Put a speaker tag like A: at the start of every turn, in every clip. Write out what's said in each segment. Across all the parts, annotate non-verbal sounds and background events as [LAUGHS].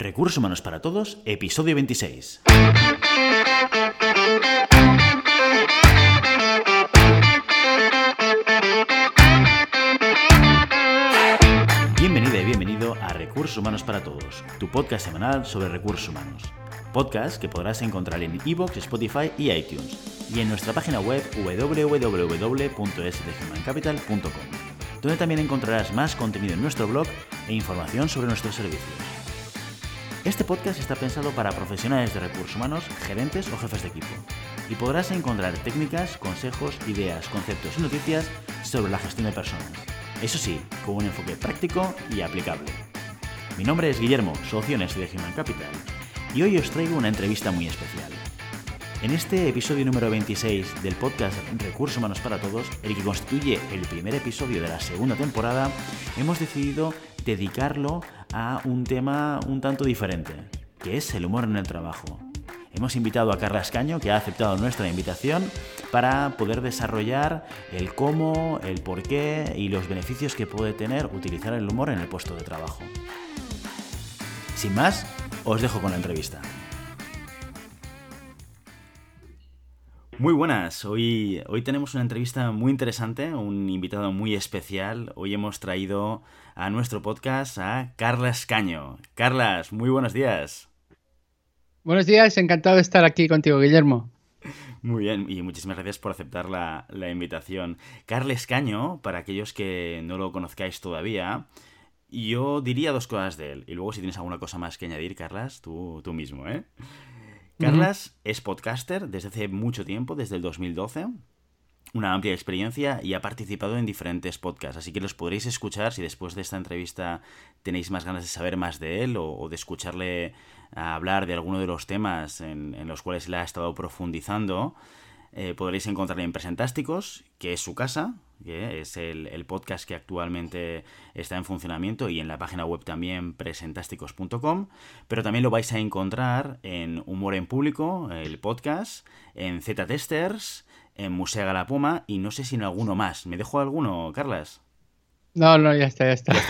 A: Recursos Humanos para Todos, episodio 26. Bienvenida y bienvenido a Recursos Humanos para Todos, tu podcast semanal sobre recursos humanos. Podcast que podrás encontrar en iVoox, Spotify y iTunes, y en nuestra página web www.sdhumancapital.com, donde también encontrarás más contenido en nuestro blog e información sobre nuestros servicios. Este podcast está pensado para profesionales de recursos humanos, gerentes o jefes de equipo, y podrás encontrar técnicas, consejos, ideas, conceptos y noticias sobre la gestión de personas. Eso sí, con un enfoque práctico y aplicable. Mi nombre es Guillermo, socio en de Human Capital, y hoy os traigo una entrevista muy especial. En este episodio número 26 del podcast Recursos Humanos para Todos, el que constituye el primer episodio de la segunda temporada, hemos decidido dedicarlo a un tema un tanto diferente, que es el humor en el trabajo. Hemos invitado a Carla Escaño, que ha aceptado nuestra invitación, para poder desarrollar el cómo, el por qué y los beneficios que puede tener utilizar el humor en el puesto de trabajo. Sin más, os dejo con la entrevista. Muy buenas, hoy, hoy tenemos una entrevista muy interesante, un invitado muy especial. Hoy hemos traído a nuestro podcast a Carlas Caño. Carlas, muy buenos días.
B: Buenos días, encantado de estar aquí contigo, Guillermo.
A: Muy bien, y muchísimas gracias por aceptar la, invitación. Carles Caño, para aquellos que no lo conozcáis todavía, yo diría dos cosas de él. Y luego si tienes alguna cosa más que añadir, Carlas, tú, tú mismo, ¿eh? Carlas es podcaster desde hace mucho tiempo, desde el 2012 una amplia experiencia y ha participado en diferentes podcasts, así que los podréis escuchar si después de esta entrevista tenéis más ganas de saber más de él o, de escucharle hablar de alguno de los temas en, los cuales él ha estado profundizando. Eh, podréis encontrarle en Presentásticos, que es su casa, que es el, el, podcast que actualmente está en funcionamiento y en la página web también presentásticos.com, pero también lo vais a encontrar en Humor en Público, el podcast, en Z-Testers, en Musea la Puma y no sé si en alguno más. ¿Me dejo alguno, Carlas?
B: No, no, ya está, ya está. [LAUGHS]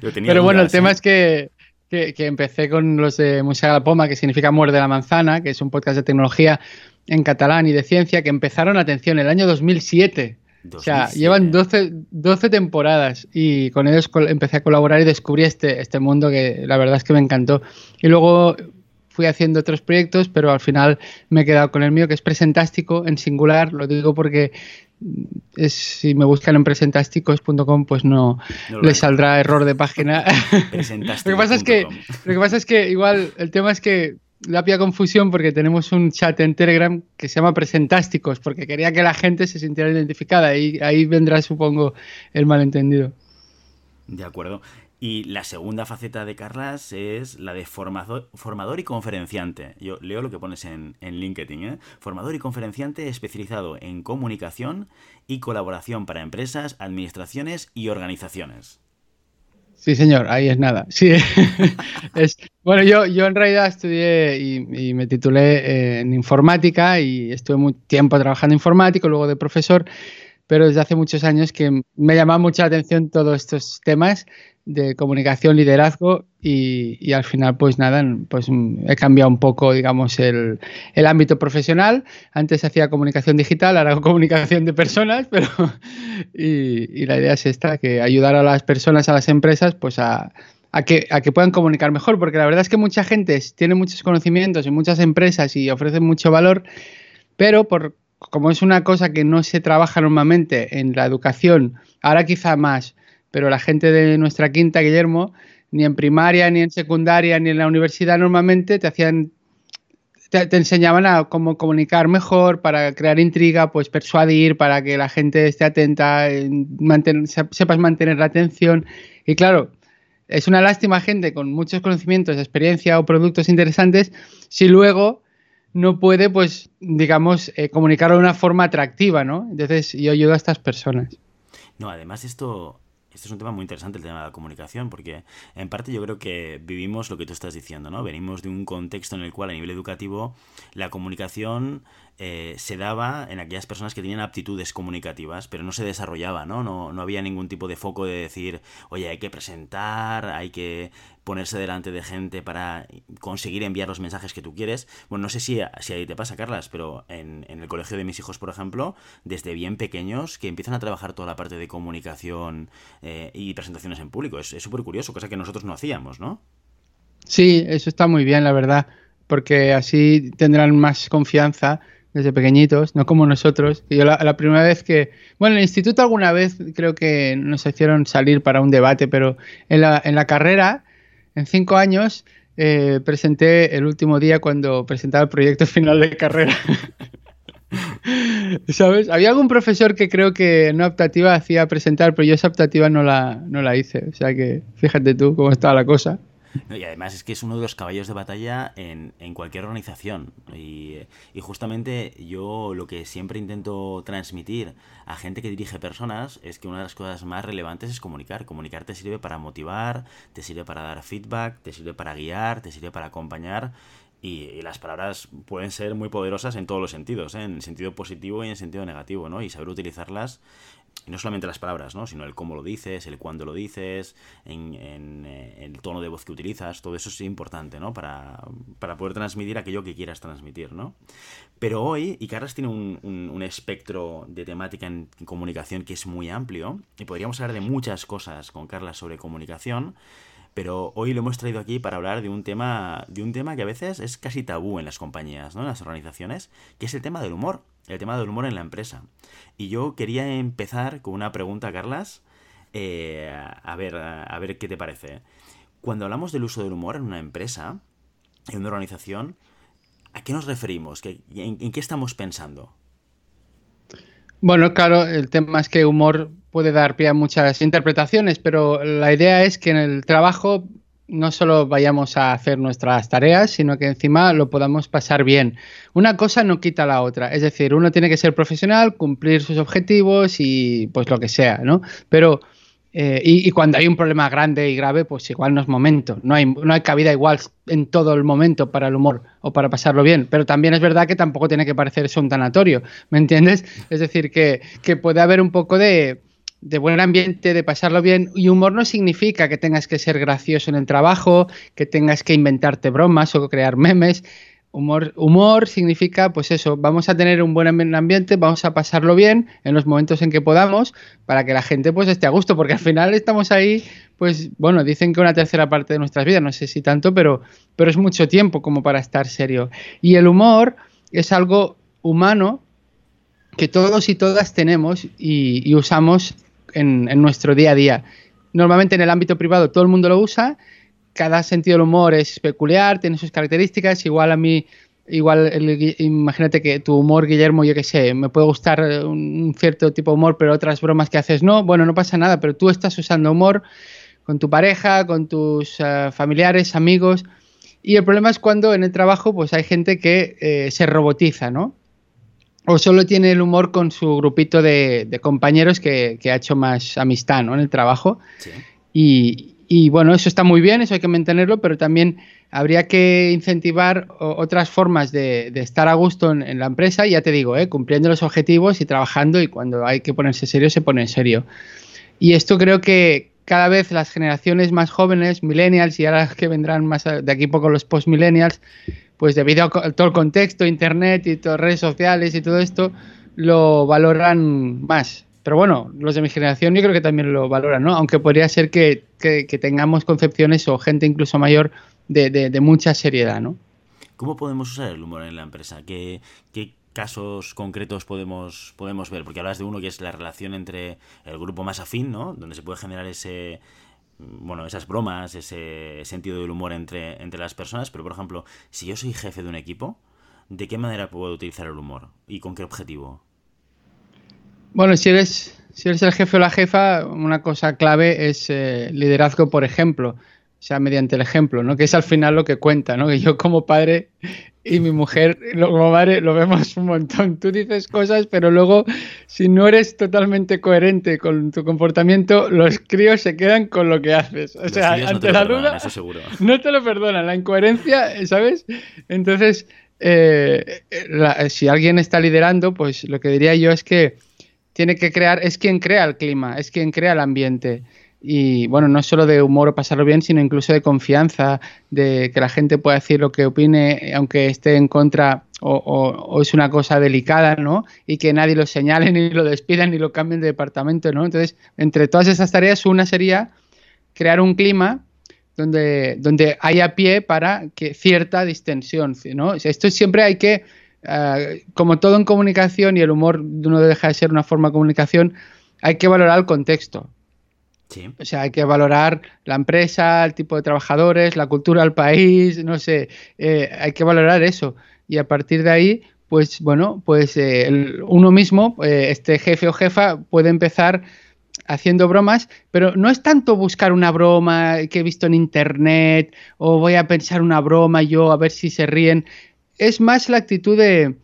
B: [LAUGHS] Pero bueno, el tema es que, empecé con los de Musea la Poma, que significa Muerde la Manzana, que es un podcast de tecnología en catalán y de ciencia, que empezaron, atención, el año 2007. O sea, llevan 12, 12, temporadas y con ellos empecé a colaborar y descubrí este, este mundo que la verdad es que me encantó. Y luego fui haciendo otros proyectos, pero al final me he quedado con el mío, que es Presentástico en singular. Lo digo porque es, si me buscan en presentásticos.com, pues no, les saldrá error de página. [LAUGHS] lo, que pasa es que, lo que pasa es que igual el tema es que la pía confusión porque tenemos un chat en Telegram que se llama Presentásticos, porque quería que la gente se sintiera identificada y ahí vendrá, supongo, el malentendido.
A: De acuerdo. Y la segunda faceta de Carlas es la de formador, y conferenciante. Yo leo lo que pones en, LinkedIn. ¿eh? Formador y conferenciante especializado en comunicación y colaboración para empresas, administraciones y organizaciones.
B: Sí, señor, ahí es nada. Sí, [LAUGHS] bueno, yo, yo en realidad estudié y, me titulé eh, en informática y estuve mucho tiempo trabajando en informática, luego de profesor, pero desde hace muchos años que me llama mucha atención todos estos temas de comunicación, liderazgo y, al final pues nada, pues he cambiado un poco digamos el, ámbito profesional. Antes hacía comunicación digital, ahora comunicación de personas, [LAUGHS] pero y, la idea es esta, que ayudar a las personas, a las empresas pues a, que, a que puedan comunicar mejor, porque la verdad es que mucha gente tiene muchos conocimientos en muchas empresas y ofrecen mucho valor, pero por como es una cosa que no se trabaja normalmente en la educación, ahora quizá más, pero la gente de nuestra quinta, Guillermo, ni en primaria, ni en secundaria, ni en la universidad normalmente te hacían te, enseñaban a cómo comunicar mejor, para crear intriga, pues persuadir, para que la gente esté atenta, sepas mantener la atención. Y claro, es una lástima gente con muchos conocimientos, experiencia o productos interesantes, si luego no puede, pues, digamos, eh, comunicarlo de una forma atractiva, ¿no? Entonces, yo ayudo a estas personas.
A: No, además esto este es un tema muy interesante, el tema de la comunicación, porque en parte yo creo que vivimos lo que tú estás diciendo, ¿no? Venimos de un contexto en el cual a nivel educativo la comunicación eh, se daba en aquellas personas que tenían aptitudes comunicativas, pero no se desarrollaba, ¿no? ¿no? No había ningún tipo de foco de decir, oye, hay que presentar, hay que ponerse delante de gente para conseguir enviar los mensajes que tú quieres. Bueno, no sé si, si ahí te pasa, Carlas, pero en, el colegio de mis hijos, por ejemplo, desde bien pequeños, que empiezan a trabajar toda la parte de comunicación eh, y presentaciones en público. Es súper curioso, cosa que nosotros no hacíamos, ¿no?
B: Sí, eso está muy bien, la verdad, porque así tendrán más confianza desde pequeñitos, no como nosotros. Yo la, primera vez que, bueno, en el instituto alguna vez creo que nos hicieron salir para un debate, pero en la, en la carrera, en cinco años, eh, presenté el último día cuando presentaba el proyecto [LAUGHS] final de carrera. [LAUGHS] ¿Sabes? Había algún profesor que creo que no optativa hacía presentar, pero yo esa optativa no la, no la hice. O sea que fíjate tú cómo estaba la cosa [LAUGHS]
A: y además es que es uno de los caballos de batalla en, cualquier organización. Y, justamente yo lo que siempre intento transmitir a gente que dirige personas es que una de las cosas más relevantes es comunicar. Comunicar te sirve para motivar, te sirve para dar feedback, te sirve para guiar, te sirve para acompañar. Y, las palabras pueden ser muy poderosas en todos los sentidos, ¿eh? en sentido positivo y en sentido negativo, ¿no? Y saber utilizarlas no solamente las palabras, ¿no? sino el cómo lo dices, el cuándo lo dices, en, eh, el tono de voz que utilizas, todo eso es importante ¿no? para, poder transmitir aquello que quieras transmitir. ¿no? Pero hoy, y Carlos tiene un, un, espectro de temática en comunicación que es muy amplio, y podríamos hablar de muchas cosas con Carla sobre comunicación, pero hoy lo hemos traído aquí para hablar de un tema, de un tema que a veces es casi tabú en las compañías, ¿no? en las organizaciones, que es el tema del humor el tema del humor en la empresa. Y yo quería empezar con una pregunta, Carlas, eh, a, ver, a ver qué te parece. Cuando hablamos del uso del humor en una empresa, en una organización, ¿a qué nos referimos? en, qué estamos pensando?
B: Bueno, claro, el tema es que humor puede dar pie a muchas interpretaciones, pero la idea es que en el trabajo no solo vayamos a hacer nuestras tareas, sino que encima lo podamos pasar bien. Una cosa no quita la otra, es decir, uno tiene que ser profesional, cumplir sus objetivos y pues lo que sea, ¿no? Pero, eh, y, cuando hay un problema grande y grave, pues igual no es momento, no hay, no hay cabida igual en todo el momento para el humor o para pasarlo bien, pero también es verdad que tampoco tiene que parecer eso un tanatorio, ¿me entiendes? Es decir, que, que puede haber un poco de de buen ambiente, de pasarlo bien. Y humor no significa que tengas que ser gracioso en el trabajo, que tengas que inventarte bromas o crear memes. Humor, humor significa, pues eso, vamos a tener un buen ambiente, vamos a pasarlo bien en los momentos en que podamos, para que la gente pues esté a gusto, porque al final estamos ahí, pues bueno, dicen que una tercera parte de nuestras vidas, no sé si tanto, pero, pero es mucho tiempo como para estar serio. Y el humor es algo humano que todos y todas tenemos y, y usamos en, nuestro día a día. Normalmente en el ámbito privado todo el mundo lo usa, cada sentido del humor es peculiar, tiene sus características, igual a mí, igual imagínate que tu humor, Guillermo, yo qué sé, me puede gustar un cierto tipo de humor, pero otras bromas que haces no, bueno, no pasa nada, pero tú estás usando humor con tu pareja, con tus eh, familiares, amigos, y el problema es cuando en el trabajo pues hay gente que eh, se robotiza, ¿no? O solo tiene el humor con su grupito de, compañeros que, ha hecho más amistad ¿no? en el trabajo. Y, bueno, eso está muy bien, eso hay que mantenerlo, pero también habría que incentivar otras formas de, estar a gusto en, la empresa, ya te digo, ¿eh? cumpliendo los objetivos y trabajando y cuando hay que ponerse serio, se pone en serio. Y esto creo que cada vez las generaciones más jóvenes, millennials y ahora que vendrán más de aquí poco los post-millennials, pues debido a todo el contexto, internet y todas redes sociales y todo esto, lo valoran más. Pero bueno, los de mi generación yo creo que también lo valoran, ¿no? Aunque podría ser que, tengamos concepciones o gente incluso mayor de, mucha seriedad, ¿no?
A: ¿Cómo podemos usar el humor en la empresa? ¿Qué, casos concretos podemos, podemos ver? Porque hablas de uno que es la relación entre el grupo más afín, ¿no? Donde se puede generar ese, bueno, esas bromas, ese sentido del humor entre, entre las personas, pero por ejemplo, si yo soy jefe de un equipo, ¿de qué manera puedo utilizar el humor? ¿Y con qué objetivo?
B: Bueno, si eres, si eres el jefe o la jefa, una cosa clave es eh, liderazgo por ejemplo o sea, mediante el ejemplo, ¿no? Que es al final lo que cuenta, ¿no? Que yo como padre y mi mujer como madre lo vemos un montón. Tú dices cosas, pero luego si no eres totalmente coherente con tu comportamiento, los críos se quedan con lo que haces. O sea, ante la duda, [LAUGHS] no te lo perdonan, la incoherencia, ¿sabes? Entonces, eh, si alguien está liderando, pues lo que diría yo es que tiene que crear, es quien crea el clima, es quien crea el ambiente. Y bueno, no solo de humor o pasarlo bien, sino incluso de confianza, de que la gente pueda decir lo que opine, aunque esté en contra o, es una cosa delicada, ¿no? Y que nadie lo señale, [LAUGHS] ni lo despidan, ni lo cambien de departamento, ¿no? Entonces, entre todas esas tareas, una sería crear un clima donde, donde haya pie para que cierta distensión, ¿no? Esto siempre hay que, eh, como todo en comunicación y el humor no deja de ser una forma de comunicación, hay que valorar el contexto. O sea, hay que valorar la empresa, el tipo de trabajadores, la cultura del país, no sé, eh, hay que valorar eso. Y a partir de ahí, pues bueno, pues eh, uno mismo, este jefe o jefa, puede empezar haciendo bromas, pero no es tanto buscar una broma que he visto en internet o voy a pensar una broma yo a ver si se ríen. Es más la actitud de,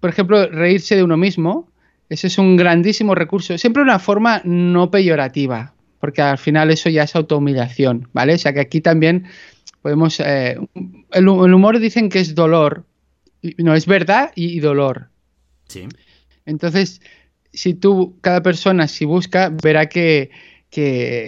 B: por ejemplo, reírse de uno mismo. Ese es un grandísimo recurso. Siempre una forma no peyorativa, porque al final eso ya es autohumillación, ¿vale? O sea que aquí también podemos... Eh, el, humor dicen que es dolor. No, es verdad y, y dolor. Sí. Entonces, si tú, cada persona, si busca, verá que,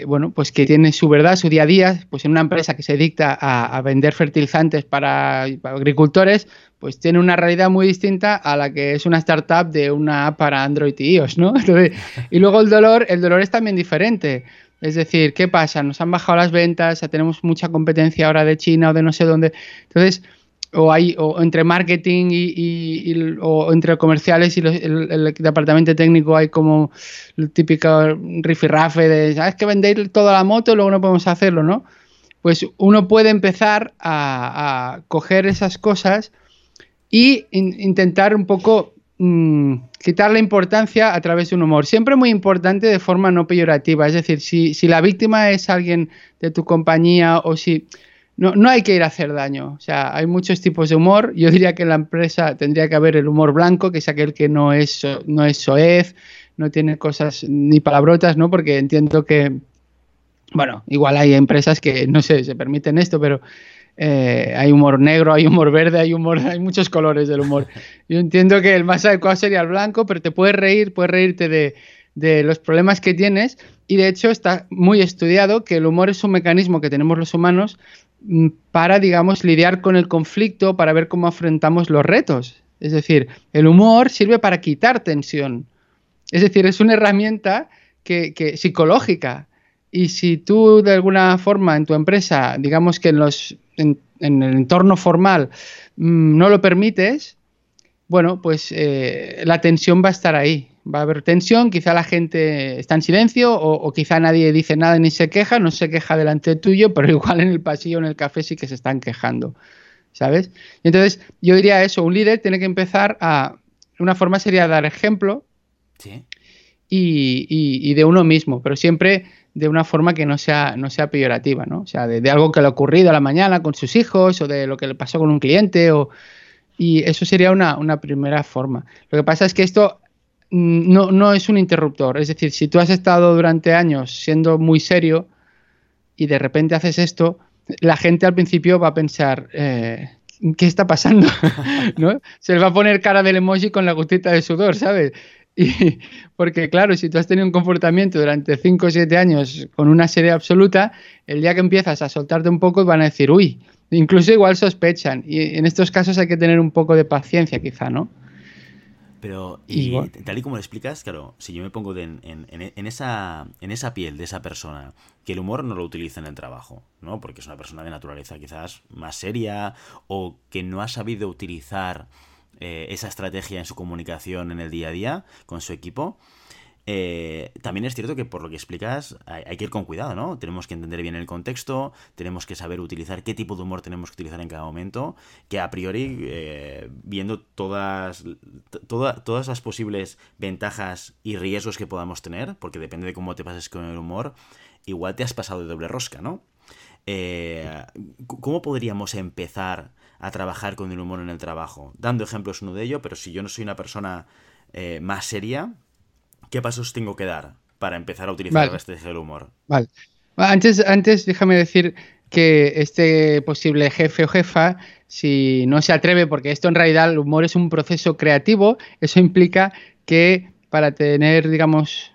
B: bueno, pues que tiene su verdad, su día a día, pues en una empresa que se dicta a, vender fertilizantes para, agricultores, pues tiene una realidad muy distinta a la que es una startup de una app para Android y iOS, ¿no? [LAUGHS] y luego el dolor, el dolor es también diferente. Es decir, ¿qué pasa? Nos han bajado las ventas, tenemos mucha competencia ahora de China o de no sé dónde. Entonces, o hay o entre marketing y, o entre comerciales y el, departamento técnico hay como el típico rifirrafe de sabes que vendéis toda la moto y luego no podemos hacerlo no pues uno puede empezar a, coger esas cosas y intentar un poco mm, quitar la importancia a través de un humor. Siempre muy importante de forma no peyorativa. Es decir si, si la víctima es alguien de tu compañía o si no, no hay que ir a hacer daño. O sea, hay muchos tipos de humor. Yo diría que en la empresa tendría que haber el humor blanco, que es aquel que no es, no es soez, no tiene cosas ni palabrotas, ¿no? Porque entiendo que, bueno, igual hay empresas que, no sé, se permiten esto, pero eh, hay humor negro, hay humor verde, hay humor, [LAUGHS] hay muchos colores del humor. Yo entiendo que el más adecuado sería el blanco, pero te puedes reír, puedes reírte de, de los problemas que tienes y de hecho está muy estudiado que el humor es un mecanismo que tenemos los humanos para, digamos, lidiar con el conflicto, para ver cómo afrontamos los retos. Es decir, el humor sirve para quitar tensión. Es decir, es una herramienta que, psicológica. Y si tú de alguna forma en tu empresa, digamos que en, los, en, el entorno formal mm, no lo permites, bueno, pues eh, la tensión va a estar ahí va a haber tensión, quizá la gente está en silencio o, quizá nadie dice nada ni se queja, no se queja delante tuyo, pero [LAUGHS] igual en el pasillo, en el café sí que se están quejando, ¿sabes? entonces yo diría eso, un líder tiene que empezar a, una forma sería dar ejemplo y, de uno mismo, pero siempre de una forma que no sea, no sea peyorativa, ¿no? O sea, de, algo que le ha ocurrido a la mañana con sus hijos o de lo que le pasó con un cliente o... Y eso sería una, una primera forma. Lo que pasa es que esto no, no es un interruptor. Es decir, si tú has estado durante años siendo muy serio y de repente haces esto, la gente al principio va a pensar, eh, ¿qué está pasando? [LAUGHS] ¿No? Se le va a poner cara del emoji con la gotita de sudor, ¿sabes? [LAUGHS] Porque claro, si tú has tenido un comportamiento durante 5 o 7 años con una serie absoluta, el día que empiezas a soltarte un poco van a decir, uy, incluso igual sospechan. Y en estos casos hay que tener un poco de paciencia quizá, ¿no?
A: Pero, y, tal y como lo explicas, claro, si yo me pongo en, esa, en esa piel de esa persona, que el humor no lo utiliza en el trabajo, ¿no? Porque es una persona de naturaleza quizás más seria o que no ha sabido utilizar eh, esa estrategia en su comunicación en el día a día con su equipo, eh, también es cierto que por lo que explicas hay, que ir con cuidado, ¿no? Tenemos que entender bien el contexto, tenemos que saber utilizar qué tipo de humor tenemos que utilizar en cada momento, que a priori, eh, viendo todas, todas las posibles ventajas y riesgos que podamos tener, porque depende de cómo te pases con el humor, igual te has pasado de doble rosca, ¿no? Eh, ¿Cómo podríamos empezar a trabajar con el humor en el trabajo? Dando ejemplos uno de ello, pero si yo no soy una persona más seria, ¿qué pasos tengo que dar para empezar a utilizar la estrategia del humor?
B: Vale. Antes, antes déjame decir, que este posible jefe o jefa, si no se atreve, porque esto en realidad el humor es un proceso creativo, eso implica que para tener, digamos,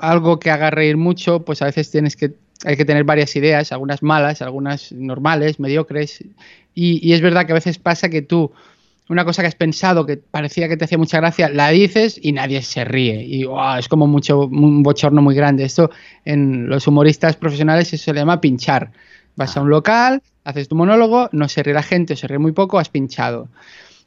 B: algo que haga reír mucho, pues a veces tienes que hay que tener varias ideas, algunas malas, algunas normales, mediocres. Y, es verdad que a veces pasa que tú, una cosa que has pensado que parecía que te hacía mucha gracia, la dices y nadie se ríe. Y es como mucho, un bochorno muy grande. Esto en los humoristas profesionales se le llama pinchar. Vas a un local, haces tu monólogo, no se ríe la gente se ríe muy poco, has pinchado.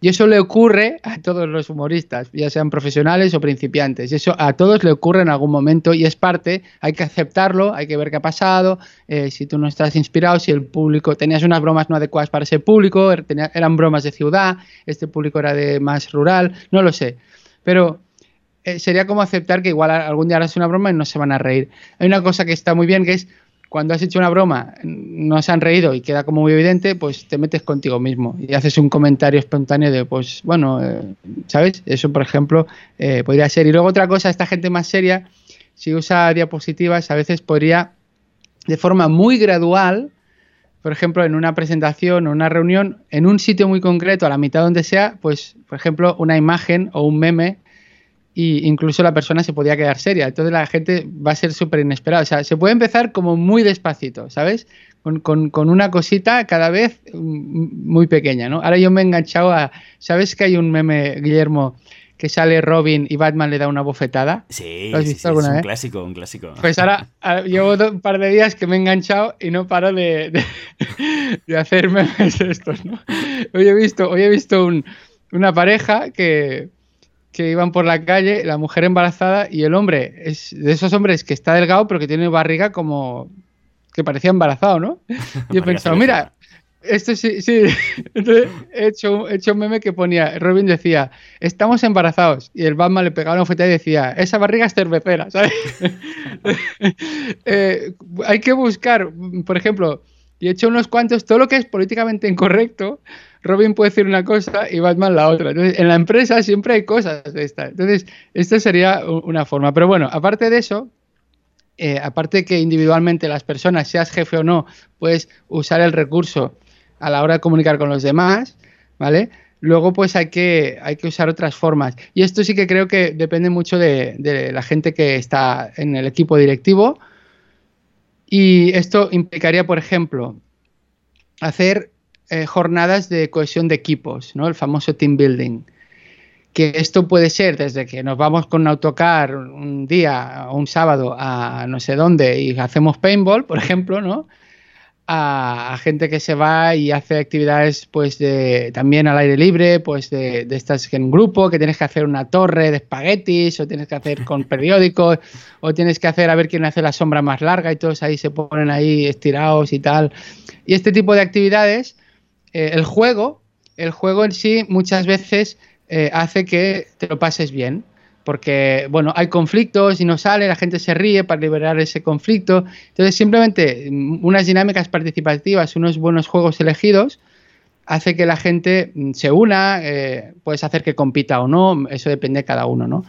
B: Y eso le ocurre a todos los humoristas, ya sean profesionales o principiantes. Y eso a todos le ocurre en algún momento y es parte, hay que aceptarlo, hay que ver qué ha pasado, eh, si tú no estás inspirado, si el público, tenías unas bromas no adecuadas para ese público, er, eran bromas de ciudad, este público era de más rural, no lo sé. Pero eh, sería como aceptar que igual algún día harás una broma y no se van a reír. Hay una cosa que está muy bien que es cuando has hecho una broma, no se han reído y queda como muy evidente, pues te metes contigo mismo y haces un comentario espontáneo de, pues bueno, eh, ¿sabes? Eso, por ejemplo, eh, podría ser. Y luego otra cosa, esta gente más seria, si usa diapositivas, a veces podría, de forma muy gradual, por ejemplo, en una presentación o una reunión, en un sitio muy concreto, a la mitad donde sea, pues, por ejemplo, una imagen o un meme y incluso la persona se podía quedar seria. Entonces la gente va a ser súper inesperada. O sea, se puede empezar como muy despacito, ¿sabes? Con, una cosita cada vez mm, muy pequeña, ¿no? Ahora yo me he enganchado a... ¿Sabes que hay un meme, Guillermo, que sale Robin y Batman le da una bofetada?
A: Sí, es un clásico, un clásico.
B: Pues ahora, llevo un par de días que me he enganchado y no paro de, de, [LAUGHS] hacer memes de estos, ¿no? Hoy he visto, hoy he visto una pareja que que iban por la calle, la mujer embarazada y el hombre es de esos hombres que está delgado pero que tiene barriga como que parecía embarazado, ¿no? [LAUGHS] Y he pensado, mira, esto sí, sí. [LAUGHS] Entonces he hecho, he hecho un meme que ponía, Robin decía, estamos embarazados. Y el Batman le pegaba una oferta y decía, esa barriga es cervecera, ¿sabes? [LAUGHS] Eh, hay que buscar, por ejemplo, y he hecho unos cuantos, todo lo que es políticamente incorrecto, Robin puede decir una cosa y Batman la otra. Entonces, en la empresa siempre hay cosas de estas. Entonces, esta sería una forma. Pero bueno, aparte de eso, eh, aparte que individualmente las personas, seas jefe o no, puedes usar el recurso a la hora de comunicar con los demás, ¿vale? Luego, pues hay que, hay que usar otras formas. Y esto sí que creo que depende mucho de, de la gente que está en el equipo directivo y esto implicaría, por ejemplo, hacer eh, jornadas de cohesión de equipos, ¿no? El famoso team building. Que esto puede ser desde que nos vamos con un autocar un día o un sábado a no sé dónde y hacemos paintball, por ejemplo, ¿no? a, gente que se va y hace actividades pues también al aire libre, pues de, de estas en grupo, que tienes que hacer una torre de espaguetis o tienes que hacer con periódicos o tienes que hacer a ver quién hace la sombra más larga y todos ahí se ponen ahí estirados y tal. Y este tipo de actividades, eh, el juego, el juego en sí muchas veces eh, hace que te lo pases bien porque, bueno, hay conflictos y no sale, la gente se ríe para liberar ese conflicto. Entonces, simplemente mm, unas dinámicas participativas, unos buenos juegos elegidos, hace que la gente mm, se una, eh, puedes hacer que compita o no, eso depende de cada uno, ¿no?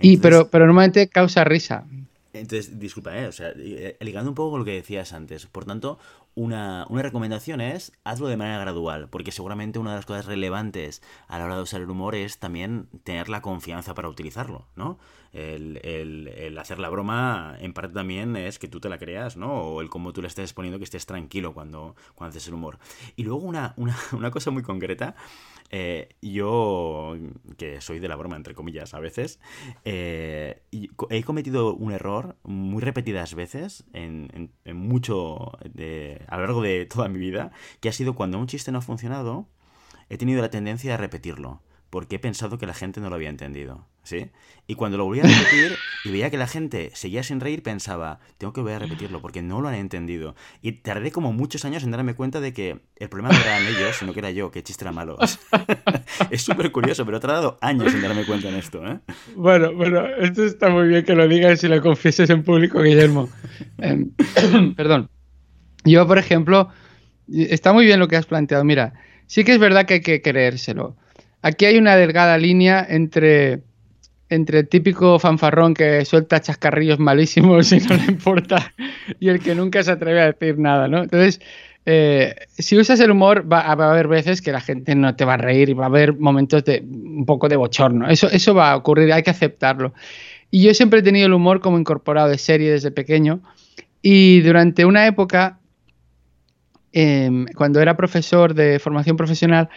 B: y, pero, pero normalmente causa risa.
A: Entonces, disculpa, ¿eh? o sea, ligando un poco con lo que decías antes, por tanto, una, una, recomendación es hazlo de manera gradual, porque seguramente una de las cosas relevantes a la hora de usar el humor es también tener la confianza para utilizarlo, ¿no? El, el, hacer la broma en parte también es que tú te la creas, ¿no? O el cómo tú le estés poniendo que estés tranquilo cuando, cuando haces el humor. Y luego una, una, [LAUGHS] una cosa muy concreta eh, yo, que soy de la broma, entre comillas, a veces, eh, he cometido un error muy repetidas veces, en, mucho, de, a lo largo de toda mi vida, que ha sido cuando un chiste no ha funcionado, he tenido la tendencia a repetirlo, porque he pensado que la gente no lo había entendido. ¿sí? Y cuando lo volví a repetir y veía que la gente seguía sin reír, pensaba, tengo que volver a repetirlo porque no lo han entendido. Y tardé como muchos años en darme cuenta de que el problema no eran ellos, sino que era yo, que chiste era malo. [LAUGHS] es súper curioso, pero he tardado años en darme cuenta en esto, ¿eh?
B: Bueno, bueno, esto está muy bien que lo digas y lo confieses en público, Guillermo. Em, [COUGHS] perdón. Yo, por ejemplo, está muy bien lo que has planteado. Mira, sí que es verdad que hay que creérselo. Aquí hay una delgada línea entre entre el típico fanfarrón que suelta chascarrillos malísimos y no le importa y el que nunca se atreve a decir nada, ¿no? Entonces, eh, si usas el humor, va, a haber veces que la gente no te va a reír y va a haber momentos de un poco de bochorno. Eso, eso va a ocurrir, hay que aceptarlo. Y yo siempre he tenido el humor como incorporado de serie desde pequeño. Y durante una época, em, cuando era profesor de formación profesional,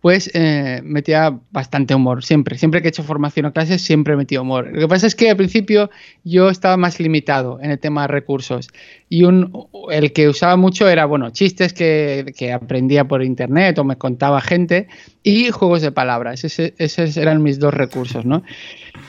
B: pues eh, metía bastante humor, siempre. Siempre que he hecho formación o clases, siempre he metido humor. Lo que pasa es que al principio yo estaba más limitado en el tema de recursos. Y el que usaba mucho era, bueno, chistes que, que aprendía por internet o me contaba gente y juegos de palabras. esos eran mis dos recursos, ¿no?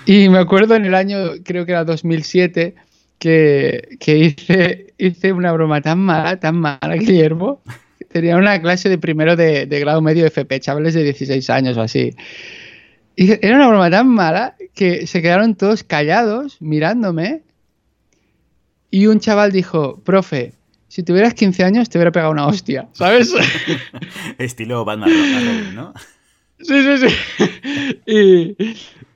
B: Y me acuerdo en el año, creo que era 2007, que, que hice, hice una broma tan mala, tan mala, Guillermo tenía una clase de primero de, grado medio de FP, chavales de 16 años o así. Y era una broma tan mala que se quedaron todos callados mirándome. Y un chaval dijo, profe, si tuvieras 15 años te hubiera pegado una hostia, [LAUGHS] ¿sabes?
A: Estilo Batman, ¿no?
B: Sí, sí, sí.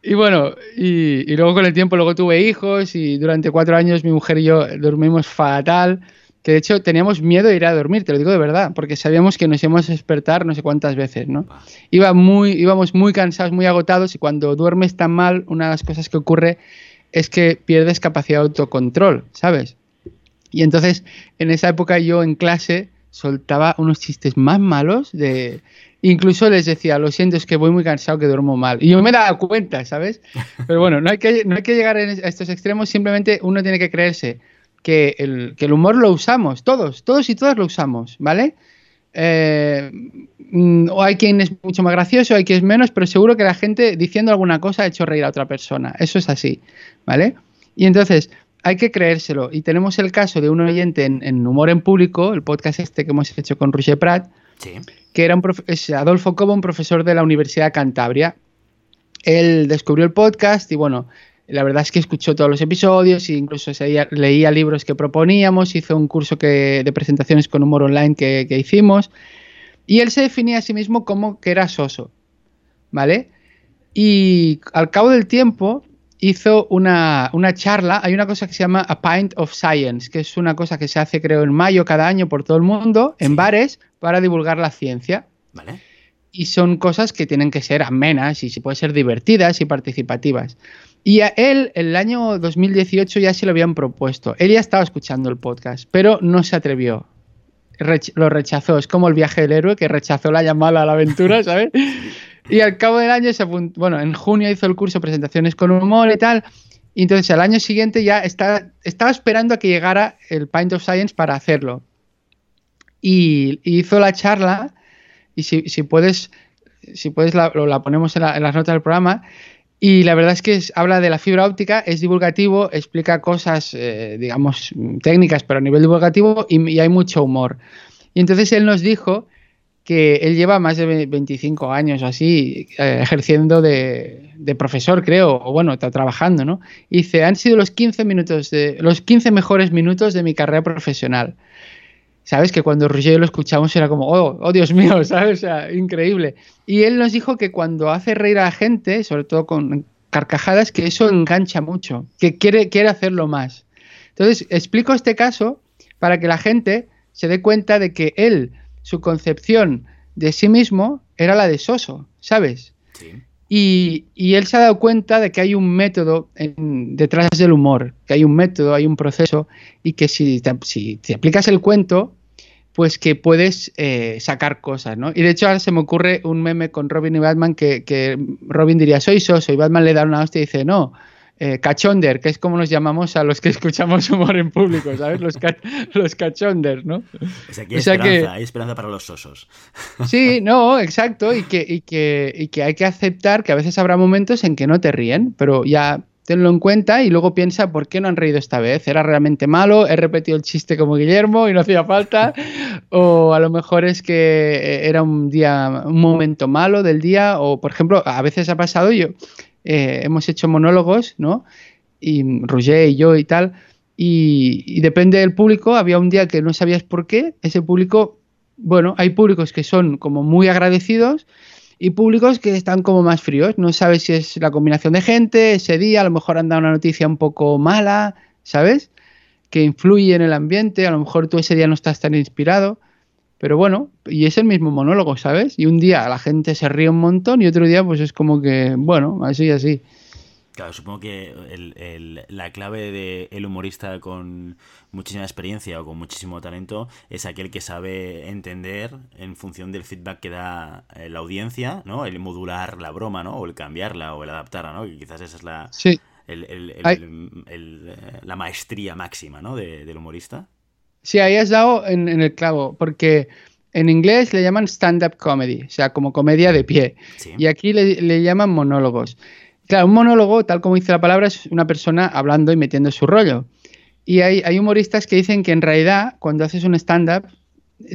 B: Y, bueno, y, y, luego con el tiempo, luego tuve hijos y durante cuatro años mi mujer y yo dormimos fatal que de hecho teníamos miedo de ir a dormir, te lo digo de verdad, porque sabíamos que nos íbamos a despertar no sé cuántas veces, ¿no? Iba muy, íbamos muy cansados, muy agotados y cuando duermes tan mal, una de las cosas que ocurre es que pierdes capacidad de autocontrol, ¿sabes? Y entonces, en esa época yo en clase soltaba unos chistes más malos de... Incluso les decía, lo siento, es que voy muy cansado, que duermo mal. Y yo me daba cuenta, ¿sabes? Pero bueno, no hay que, no hay que llegar a estos extremos, simplemente uno tiene que creerse que el, humor lo usamos, todos, todos y todas lo usamos, ¿vale? Eh, mm, o hay quien es mucho más gracioso, hay quien es menos, pero seguro que la gente diciendo alguna cosa ha hecho reír a otra persona. Eso es así, ¿vale? Y entonces hay que creérselo. Y tenemos el caso de un oyente en, Humor en Público, el podcast este que hemos hecho con Roger Prat, que era un es Adolfo Cobo, un profesor de la Universidad de Cantabria. Él descubrió el podcast y bueno, la verdad es que escuchó todos los episodios e incluso leía libros que proponíamos, hizo un curso que, de presentaciones con humor online que, hicimos. Y él se definía a sí mismo como que era soso. ¿Vale? Y al cabo del tiempo hizo una, charla. Hay una cosa que se llama A Pint of Science, que es una cosa que se hace, creo, en mayo cada año por todo el mundo, en bares, para divulgar la ciencia. ¿Vale? Y son cosas que tienen que ser amenas y si pueden ser divertidas y participativas. Y a él, el año 2018 ya se lo habían propuesto. Él ya estaba escuchando el podcast, pero no se atrevió. lo rechazó. Es como el viaje del héroe que rechazó la llamada a la aventura, [LAUGHS] ¿sabes? Y al cabo del año, se bueno, en junio hizo el curso Presentaciones con Humor y tal. Y entonces al año siguiente ya está, estaba esperando a que llegara el Pint of Science para hacerlo. Y, hizo la charla. Y si, puedes, si puedes la, la ponemos en, en las notas del programa y la verdad es que habla de la fibra óptica, es divulgativo, explica cosas, eh, digamos, técnicas, pero a nivel divulgativo y, hay mucho humor. Y entonces él nos dijo que él lleva más de 25 años o así eh, ejerciendo de, profesor, creo, o bueno, está trabajando, ¿no? Dice, han sido los 15 minutos de, los 15 mejores minutos de mi carrera profesional. ¿Sabes? Que cuando Roger lo escuchamos era como, oh, oh Dios mío, [LAUGHS] ¿sabes? O sea, increíble. Y él nos dijo que cuando hace reír a la gente, sobre todo con carcajadas, que eso engancha mucho, que quiere, quiere hacerlo más. Entonces, explico este caso para que la gente se dé cuenta de que él, su concepción de sí mismo era la de Soso, ¿sabes? Sí. Y, y, él se ha dado cuenta de que hay un método detrás del humor, que hay un método, hay un proceso, y que si te, si aplicas el cuento, pues que puedes eh, sacar cosas, ¿no? Y de hecho ahora se me ocurre un meme con Robin y Batman que, que Robin diría, soy soso, y Batman le da una hostia y dice, no, eh, cachonder, que es como nos llamamos a los que [LAUGHS] escuchamos humor en público, ¿sabes? Los, [LAUGHS] los cachonders, ¿no?
A: O sea, que hay, esperanza, hay esperanza para los sosos. [LAUGHS]
B: Sí, no, exacto, y que, y, que, y que hay que aceptar que a veces habrá momentos en que no te ríen, pero ya tenlo en cuenta y luego piensa por qué no han reído esta vez. ¿Era realmente malo? ¿He repetido el chiste como Guillermo y no hacía falta? ¿O a lo mejor es que eh, era un día, un momento malo del día? O, por ejemplo, a veces ha pasado yo, eh, hemos hecho monólogos, ¿no? Y Roger y yo y tal. Y, y depende del público, había un día que no sabías por qué, ese público, bueno, hay públicos que son como muy agradecidos y públicos que están como más fríos. No sabes si es la combinación de gente, ese día, a lo mejor han dado una noticia un poco mala, ¿sabes? que influye en el ambiente, a lo mejor tú ese día no estás tan inspirado, pero bueno, y es el mismo monólogo, ¿sabes? Y un día la gente se ríe un montón y otro día pues es como que, bueno, así, así.
A: Claro, supongo que la clave del humorista con muchísima experiencia o con muchísimo talento es aquel que sabe entender en función del feedback que da eh, la audiencia, ¿no? El modular la broma, ¿no? O el cambiarla o el adaptarla, ¿no? Que quizás esa es la, la maestría máxima, ¿no? del humorista.
B: Sí, ahí has dado en, el clavo, porque en inglés le llaman stand-up comedy, o sea, como comedia de pie. Y aquí le, llaman monólogos. Claro, un monólogo, tal como dice la palabra, es una persona hablando y metiendo su rollo. Y hay, hay humoristas que dicen que en realidad, cuando haces un stand-up,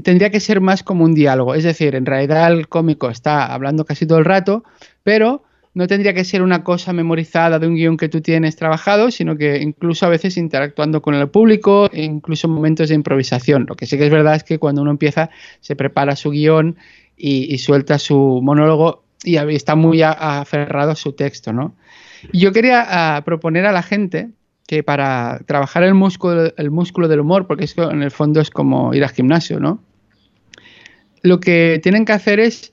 B: tendría que ser más como un diálogo. Es decir, en realidad el cómico está hablando casi todo el rato, pero no tendría que ser una cosa memorizada de un guion que tú tienes trabajado, sino que incluso a veces interactuando con el público, e incluso momentos de improvisación. Lo que sí que es verdad es que cuando uno empieza se prepara su guion y, suelta su monólogo y está muy aferrado a su texto, ¿no? yo quería proponer a la gente que para trabajar el músculo, el músculo del humor, porque es en el fondo es como ir al gimnasio, ¿no? Lo que tienen que hacer es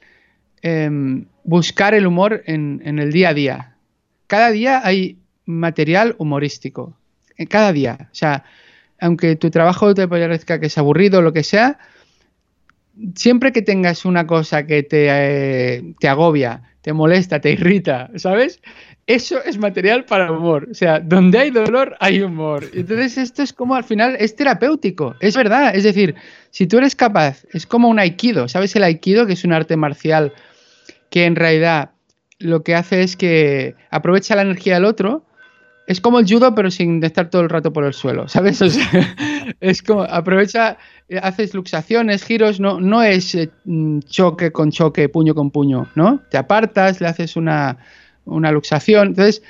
B: em, buscar el humor en, el día a día. Cada día hay material humorístico. Cada día. O sea, aunque tu trabajo te parezca que es aburrido o lo que sea, siempre que tengas una cosa que te, eh, te agobia, te molesta, te irrita, ¿sabes? Eso es material para humor. O sea, donde hay dolor, hay humor. Entonces, esto es como al final, es terapéutico. Es verdad. Es decir, si tú eres capaz, es como un aikido. ¿Sabes el aikido, que es un arte marcial que en realidad lo que hace es que aprovecha la energía del otro. Es como el judo, pero sin estar todo el rato por el suelo, ¿sabes? [LAUGHS] es como aprovecha, haces luxaciones, giros, no, no es eh, mm, choque con choque, puño con puño, ¿no? Te apartas, le haces una, una luxación. Entonces,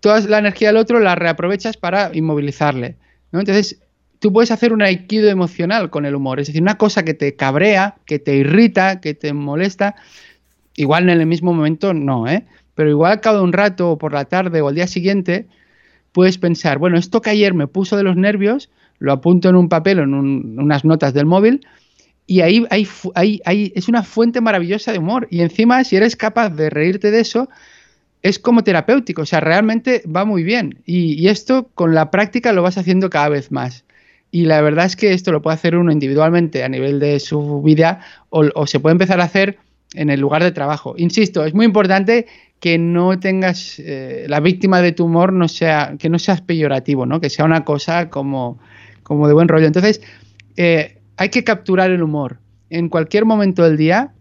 B: toda la energía del otro la reaprovechas para inmovilizarle. Entonces, tú puedes hacer un aikido emocional con el humor, es decir, una cosa que te cabrea, que te irrita, que te molesta, Igual en el mismo momento no, ¿eh? Pero igual cada un rato o por la tarde o al día siguiente puedes pensar, bueno, esto que ayer me puso de los nervios, lo apunto en un papel o en unas notas del móvil y ahí hay, es una fuente maravillosa de humor. Y encima, si eres capaz de reírte de eso, es como terapéutico, o sea, realmente va muy bien. Y, esto con la práctica lo vas haciendo cada vez más. Y la verdad es que esto lo puede hacer uno individualmente a nivel de su vida o, o se puede empezar a hacer en el lugar de trabajo. Insisto, es muy importante que no tengas eh, la víctima de tu humor no sea que no seas peyorativo, ¿no? Que sea una cosa como, como de buen rollo. Entonces, eh, hay que capturar el humor. En cualquier momento del día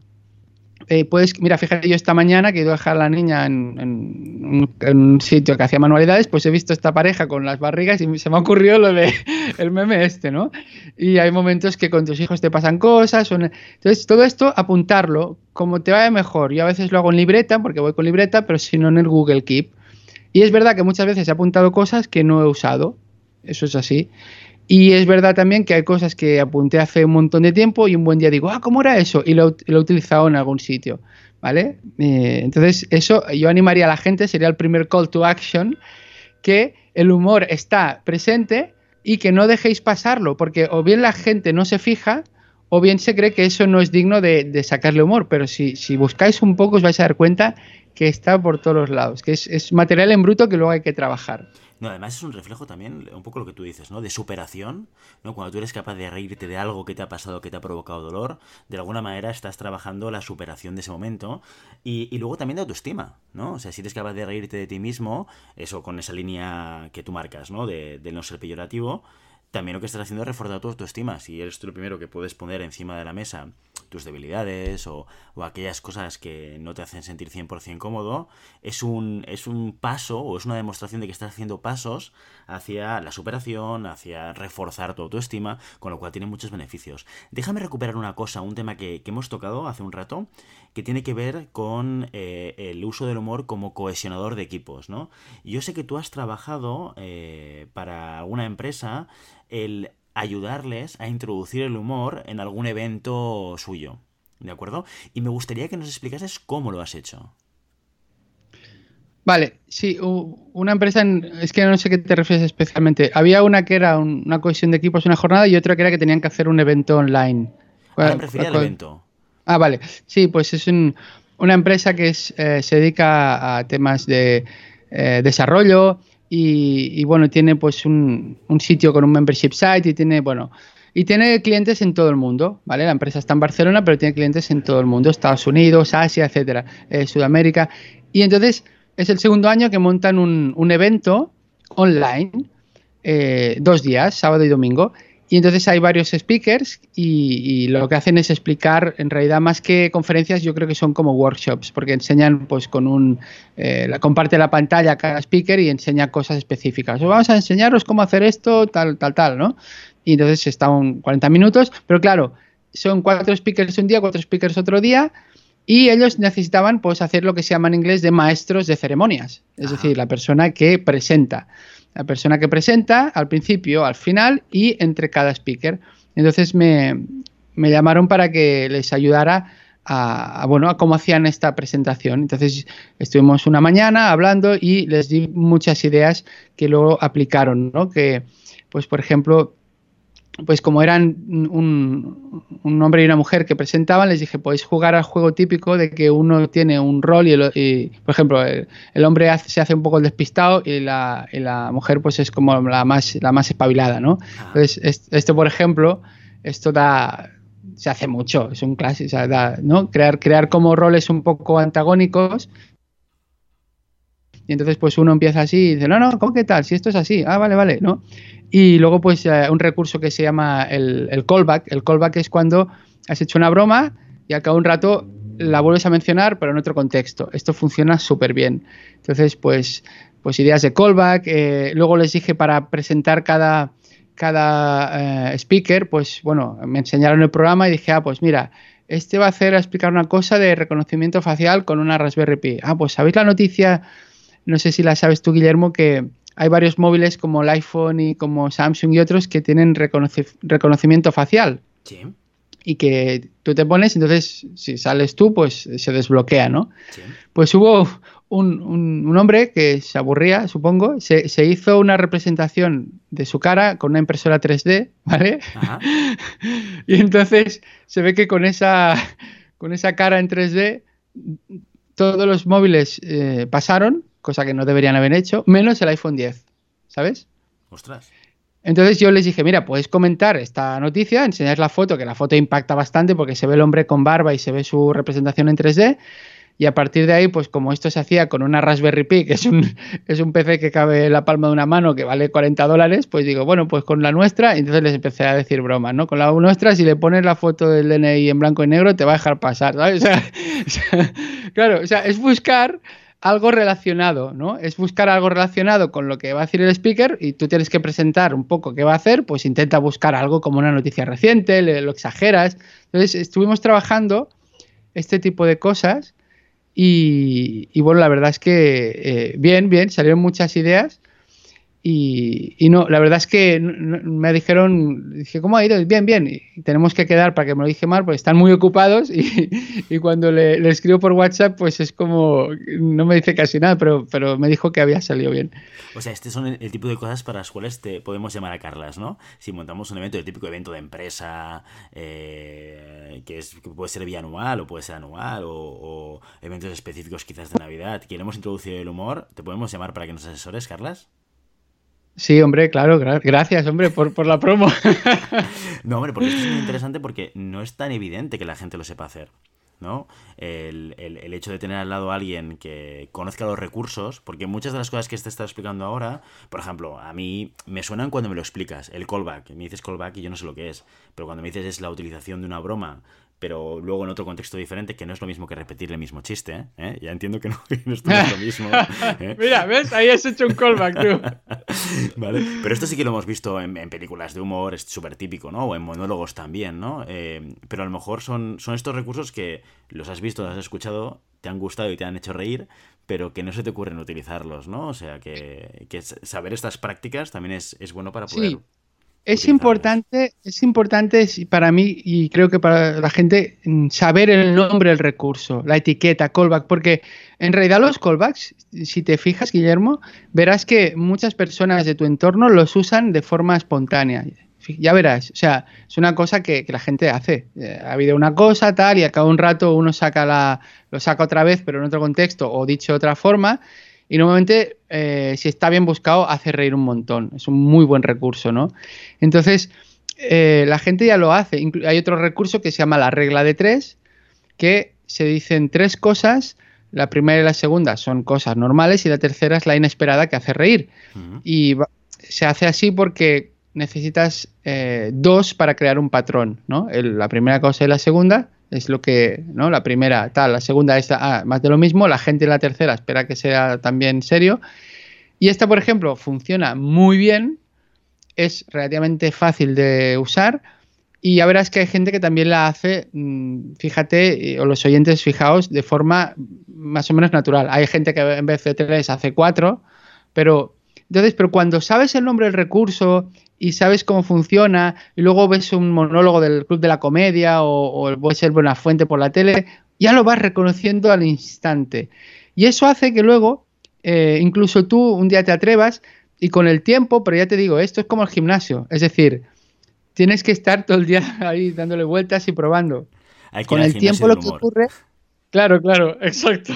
B: eh, puedes, mira, fíjate, yo esta mañana que he a dejar a la niña en, un sitio que hacía manualidades, pues he visto esta pareja con las barrigas y se me ha ocurrido lo de [LAUGHS] el meme este, ¿no? Y hay momentos que con tus hijos te pasan cosas. Entonces, todo esto, apuntarlo, como te vaya mejor. Yo a veces lo hago en libreta, porque voy con libreta, pero si no en el Google Keep. Y es verdad que muchas veces he apuntado cosas que no he usado. Eso es así. Y es verdad también que hay cosas que apunté hace un montón de tiempo y un buen día digo, ah, ¿cómo era eso? Y lo, he utilizado en algún sitio, ¿vale? Eh, entonces, eso yo animaría a la gente, sería el primer call to action, que el humor está presente y que no dejéis pasarlo, porque o bien la gente no se fija o bien se cree que eso no es digno de, sacarle humor, pero si, si, buscáis un poco os vais a dar cuenta que está por todos lados, que es, es material en bruto que luego hay que trabajar.
A: No, además es un reflejo también, un poco lo que tú dices, ¿no? De superación, ¿no? Cuando tú eres capaz de reírte de algo que te ha pasado, que te ha provocado dolor, de alguna manera estás trabajando la superación de ese momento y, y luego también de autoestima, ¿no? O sea, si eres capaz de reírte de ti mismo, eso con esa línea que tú marcas, ¿no? De, de no ser peyorativo, también lo que estás haciendo es reforzar tu autoestima. Si eres tú lo primero que puedes poner encima de la mesa tus debilidades o, aquellas cosas que no te hacen sentir 100% cómodo, es un, es un paso o es una demostración de que estás haciendo pasos hacia la superación, hacia reforzar tu autoestima, con lo cual tiene muchos beneficios. Déjame recuperar una cosa, un tema que, hemos tocado hace un rato, que tiene que ver con eh, el uso del humor como cohesionador de equipos, ¿no? Yo sé que tú has trabajado eh, para alguna empresa el ayudarles a introducir el humor en algún evento suyo. ¿De acuerdo? Y me gustaría que nos explicases cómo lo has hecho.
B: Vale, sí, una empresa, es que no sé qué te refieres especialmente. Había una que era una cohesión de equipos, una jornada, y otra que era que tenían que hacer un evento online.
A: Ahora prefería el evento.
B: Ah, vale. Sí, pues es una empresa que es, eh, se dedica a temas de eh, desarrollo y, bueno, tiene pues un, un, sitio con un membership site y tiene, bueno, y tiene clientes en todo el mundo, ¿vale? La empresa está en Barcelona, pero tiene clientes en todo el mundo, Estados Unidos, Asia, etcétera, eh, Sudamérica. Y entonces es el segundo año que montan un, evento online, eh, dos días, sábado y domingo. Y entonces hay varios speakers y, lo que hacen es explicar, en realidad más que conferencias, yo creo que son como workshops, porque enseñan pues con un, eh, comparte la pantalla a cada speaker y enseña cosas específicas. O vamos a enseñaros cómo hacer esto, tal, tal, tal, ¿no? Y entonces están 40 minutos, pero claro, son cuatro speakers un día, cuatro speakers otro día, y ellos necesitaban pues hacer lo que se llama en inglés de maestros de ceremonias, es decir, la persona que presenta. La persona que presenta al principio, al final y entre cada speaker. Entonces me, llamaron para que les ayudara a, bueno, a cómo hacían esta presentación. Entonces estuvimos una mañana hablando y les di muchas ideas que luego aplicaron, ¿no? Que, pues por ejemplo, pues como eran un, hombre y una mujer que presentaban, les dije, podéis jugar al juego típico de que uno tiene un rol y, por ejemplo, el, hombre se hace un poco el despistado y la, mujer pues es como la más, la más espabilada, ¿no? Ah. Entonces, esto, por ejemplo, esto da, se hace mucho, es un clásico, ¿no? Crear, crear como roles un poco antagónicos y entonces pues uno empieza así y dice, no, no, ¿cómo que tal? Si esto es así, ah, vale, vale, ¿no? Y luego, pues, eh, un recurso que se llama el, callback. El callback es cuando has hecho una broma y al cabo un rato la vuelves a mencionar, pero en otro contexto. Esto funciona súper bien. Entonces, pues, pues ideas de callback. Eh, luego les dije para presentar cada, cada eh, speaker, pues bueno, me enseñaron el programa y dije, ah, pues mira, este va a hacer a explicar una cosa de reconocimiento facial con una Raspberry Pi. Ah, pues sabéis la noticia, no sé si la sabes tú, Guillermo, que hay varios móviles como el iPhone y como Samsung y otros que tienen reconocimiento facial. Sí. Y que tú te pones, entonces si sales tú, pues se desbloquea, ¿no? Sí. Pues hubo un, hombre que se aburría, supongo, se, hizo una representación de su cara con una impresora 3D, ¿vale? Ajá. [LAUGHS] y entonces se ve que con esa, con esa cara en 3D todos los móviles eh, pasaron cosa que no deberían haber hecho, menos el iPhone 10, ¿sabes?
A: Ostras.
B: Entonces yo les dije, mira, puedes comentar esta noticia, enseñar la foto, que la foto impacta bastante porque se ve el hombre con barba y se ve su representación en 3D, y a partir de ahí, pues como esto se hacía con una Raspberry Pi, que es un, [LAUGHS] es un PC que cabe en la palma de una mano, que vale 40 dólares, pues digo, bueno, pues con la nuestra, y entonces les empecé a decir bromas, ¿no? Con la nuestra, si le pones la foto del DNI en blanco y negro, te va a dejar pasar, ¿sabes? [LAUGHS] O sea, claro, o sea, es buscar algo relacionado, ¿no? Es buscar algo relacionado con lo que va a decir el speaker y tú tienes que presentar un poco qué va a hacer, pues intenta buscar algo como una noticia reciente, lo exageras. Entonces, estuvimos trabajando este tipo de cosas y, bueno, la verdad es que eh, bien, bien, salieron muchas ideas y, no, la verdad es que me dijeron, dije, ¿cómo ha ido? Bien, bien. Y tenemos que quedar para que me lo dije mal, porque están muy ocupados y, [LAUGHS] cuando le, escribo por WhatsApp, pues es como, no me dice casi nada, pero, pero me dijo que había salido bien.
A: O sea, este son el, tipo de cosas para las cuales te podemos llamar a Carlas, ¿no? Si montamos un evento, el típico evento de empresa, eh, que, es, puede ser bianual o puede ser anual, o, o eventos específicos quizás de Navidad, queremos introducir el humor, ¿te podemos llamar para que nos asesores, Carlas?
B: Sí, hombre, claro, gracias, hombre, por, por la promo. [LAUGHS]
A: no, hombre, porque esto es muy interesante porque no es tan evidente que la gente lo sepa hacer. ¿no? El, el, hecho de tener al lado a alguien que conozca los recursos, porque muchas de las cosas que te está explicando ahora, por ejemplo, a mí me suenan cuando me lo explicas, el callback, me dices callback y yo no sé lo que es, pero cuando me dices es la utilización de una broma pero luego en otro contexto diferente, que no es lo mismo que repetir el mismo chiste, ¿eh? Ya entiendo [LAUGHS] que no, es lo mismo.
B: ¿eh? [LAUGHS] Mira, ¿ves? Ahí has hecho un callback, tú. [LAUGHS]
A: vale, pero esto sí que lo hemos visto en, películas de humor, es súper típico, ¿no? O en monólogos también, ¿no? Eh, pero a lo mejor son, son estos recursos que los has visto, los has escuchado, te han gustado y te han hecho reír, pero que no se te ocurren utilizarlos, ¿no? O sea, que, que saber estas prácticas también es, es bueno para poder...
B: Es importante, es importante para mí y creo que para la gente mm, saber el nombre del recurso, la etiqueta, callback, porque en realidad los callbacks, si te fijas, Guillermo, verás que muchas personas de tu entorno los usan de forma espontánea. Ya verás, o sea, es una cosa que, la gente hace. Eh, ha habido una cosa, tal, y a cada un rato uno saca la, lo saca otra vez, pero en otro contexto o dicho de otra forma, y normalmente, eh, si está bien buscado, hace reír un montón. Es un muy buen recurso, ¿no? Entonces, eh, la gente ya lo hace. hay otro recurso que se llama la regla de tres, que se dicen tres cosas. La primera y la segunda son cosas normales y la tercera es la inesperada que hace reír. Y se hace así porque necesitas eh, dos para crear un patrón, ¿no? la primera cosa y la segunda es lo que, ¿no? La primera, tal, la segunda es ah, más de lo mismo, la gente en la tercera espera que sea también serio. Y esta, por ejemplo, funciona muy bien, es relativamente fácil de usar y ya verás que hay gente que también la hace, mm, fíjate, o los oyentes fijaos, de forma más o menos natural. Hay gente que en vez de tres hace cuatro, pero entonces, pero cuando sabes el nombre del recurso y sabes cómo funciona, y luego ves un monólogo del Club de la Comedia o, o ves el fuente por la tele, ya lo vas reconociendo al instante. Y eso hace que luego, eh, incluso tú un día te atrevas y con el tiempo, pero ya te digo, esto es como el gimnasio, es decir, tienes que estar todo el día [LAUGHS] ahí dándole vueltas y probando. con el tiempo lo que ocurre... Claro, claro, [LAUGHS] exacto.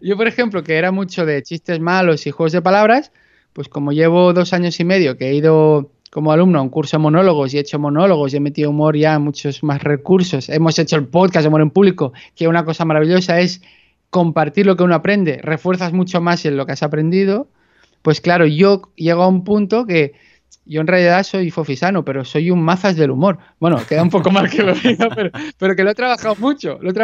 B: Yo, por ejemplo, que era mucho de chistes malos y juegos de palabras, pues como llevo dos años y medio que he ido como alumno a un curso de monólogos y he hecho monólogos y he metido humor ya muchos más recursos. Hemos hecho el podcast de humor en público, que una cosa maravillosa es compartir lo que uno aprende, refuerzas mucho más en lo que has aprendido. Pues claro, yo llego a un punto que yo en realidad soy fofisano, pero soy un mazas del humor. Bueno, queda un poco mal que lo diga, pero, pero, que lo he trabajado mucho, lo he trabajado